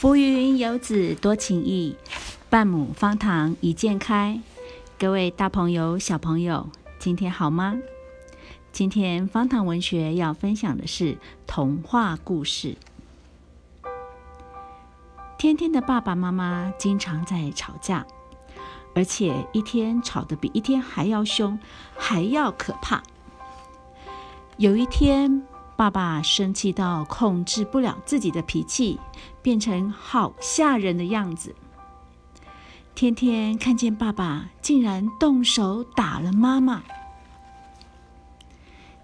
浮云游子多情意，半亩方塘一鉴开。各位大朋友、小朋友，今天好吗？今天方塘文学要分享的是童话故事。天天的爸爸妈妈经常在吵架，而且一天吵得比一天还要凶，还要可怕。有一天。爸爸生气到控制不了自己的脾气，变成好吓人的样子。天天看见爸爸竟然动手打了妈妈，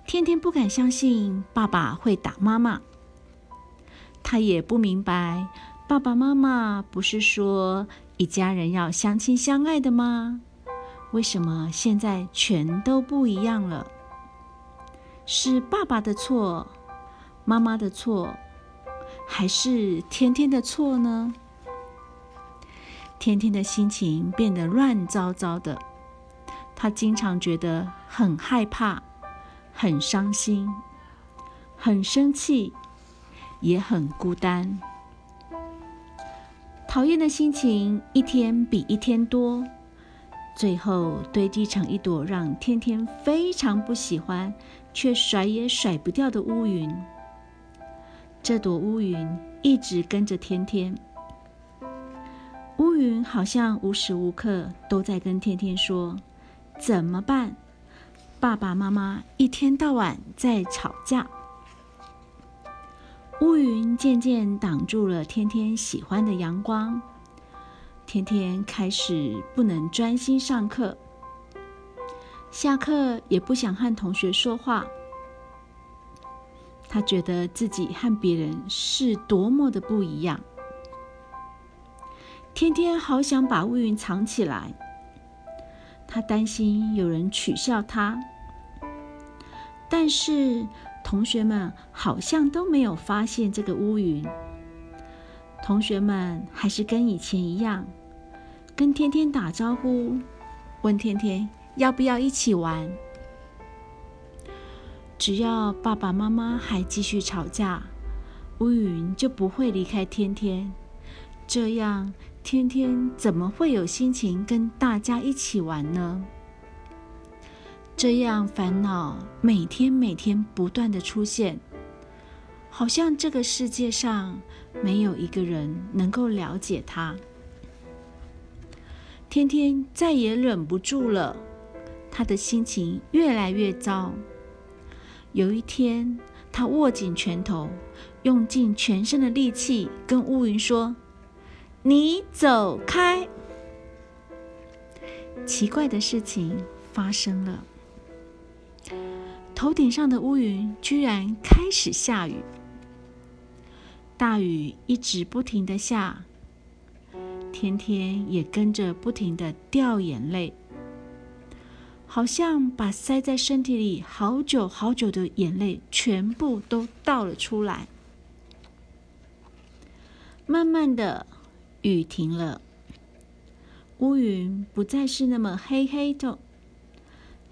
天天不敢相信爸爸会打妈妈。他也不明白，爸爸妈妈不是说一家人要相亲相爱的吗？为什么现在全都不一样了？是爸爸的错，妈妈的错，还是天天的错呢？天天的心情变得乱糟糟的，他经常觉得很害怕、很伤心、很生气，也很孤单。讨厌的心情一天比一天多，最后堆积成一朵让天天非常不喜欢。却甩也甩不掉的乌云，这朵乌云一直跟着天天。乌云好像无时无刻都在跟天天说：“怎么办？爸爸妈妈一天到晚在吵架。”乌云渐渐挡住了天天喜欢的阳光，天天开始不能专心上课。下课也不想和同学说话，他觉得自己和别人是多么的不一样。天天好想把乌云藏起来，他担心有人取笑他，但是同学们好像都没有发现这个乌云。同学们还是跟以前一样，跟天天打招呼，问天天。要不要一起玩？只要爸爸妈妈还继续吵架，乌云就不会离开天天。这样，天天怎么会有心情跟大家一起玩呢？这样烦恼每天每天不断的出现，好像这个世界上没有一个人能够了解他。天天再也忍不住了。他的心情越来越糟。有一天，他握紧拳头，用尽全身的力气跟乌云说：“你走开！”奇怪的事情发生了，头顶上的乌云居然开始下雨，大雨一直不停的下，天天也跟着不停的掉眼泪。好像把塞在身体里好久好久的眼泪全部都倒了出来。慢慢的，雨停了，乌云不再是那么黑黑的，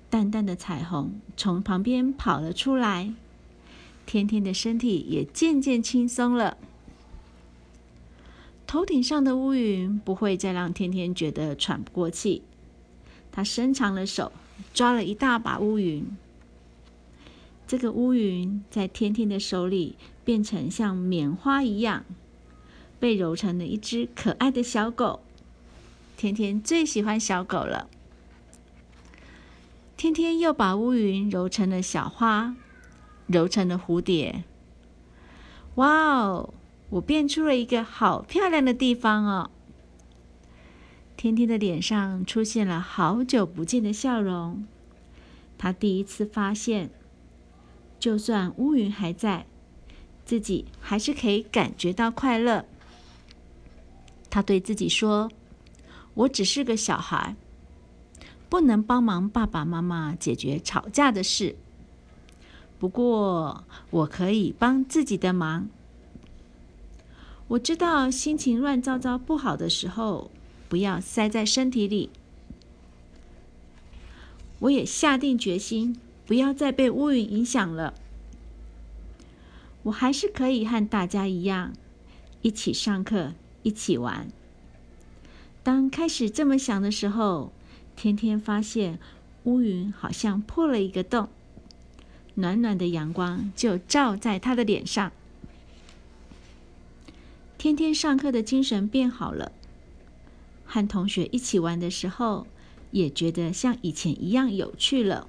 淡淡的彩虹从旁边跑了出来，天天的身体也渐渐轻松了。头顶上的乌云不会再让天天觉得喘不过气，他伸长了手。抓了一大把乌云，这个乌云在天天的手里变成像棉花一样，被揉成了一只可爱的小狗。天天最喜欢小狗了。天天又把乌云揉成了小花，揉成了蝴蝶。哇哦！我变出了一个好漂亮的地方哦。天天的脸上出现了好久不见的笑容。他第一次发现，就算乌云还在，自己还是可以感觉到快乐。他对自己说：“我只是个小孩，不能帮忙爸爸妈妈解决吵架的事。不过，我可以帮自己的忙。我知道心情乱糟糟、不好的时候。”不要塞在身体里。我也下定决心，不要再被乌云影响了。我还是可以和大家一样，一起上课，一起玩。当开始这么想的时候，天天发现乌云好像破了一个洞，暖暖的阳光就照在他的脸上。天天上课的精神变好了，和同学一起玩的时候，也觉得像以前一样有趣了。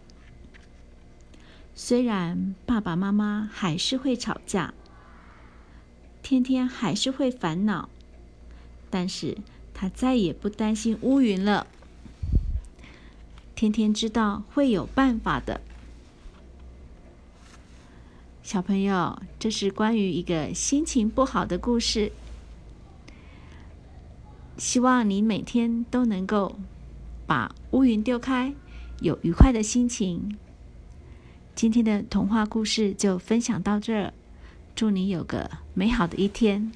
虽然爸爸妈妈还是会吵架，天天还是会烦恼，但是他再也不担心乌云了。天天知道会有办法的。小朋友，这是关于一个心情不好的故事。希望你每天都能够把乌云丢开，有愉快的心情。今天的童话故事就分享到这儿，祝你有个美好的一天。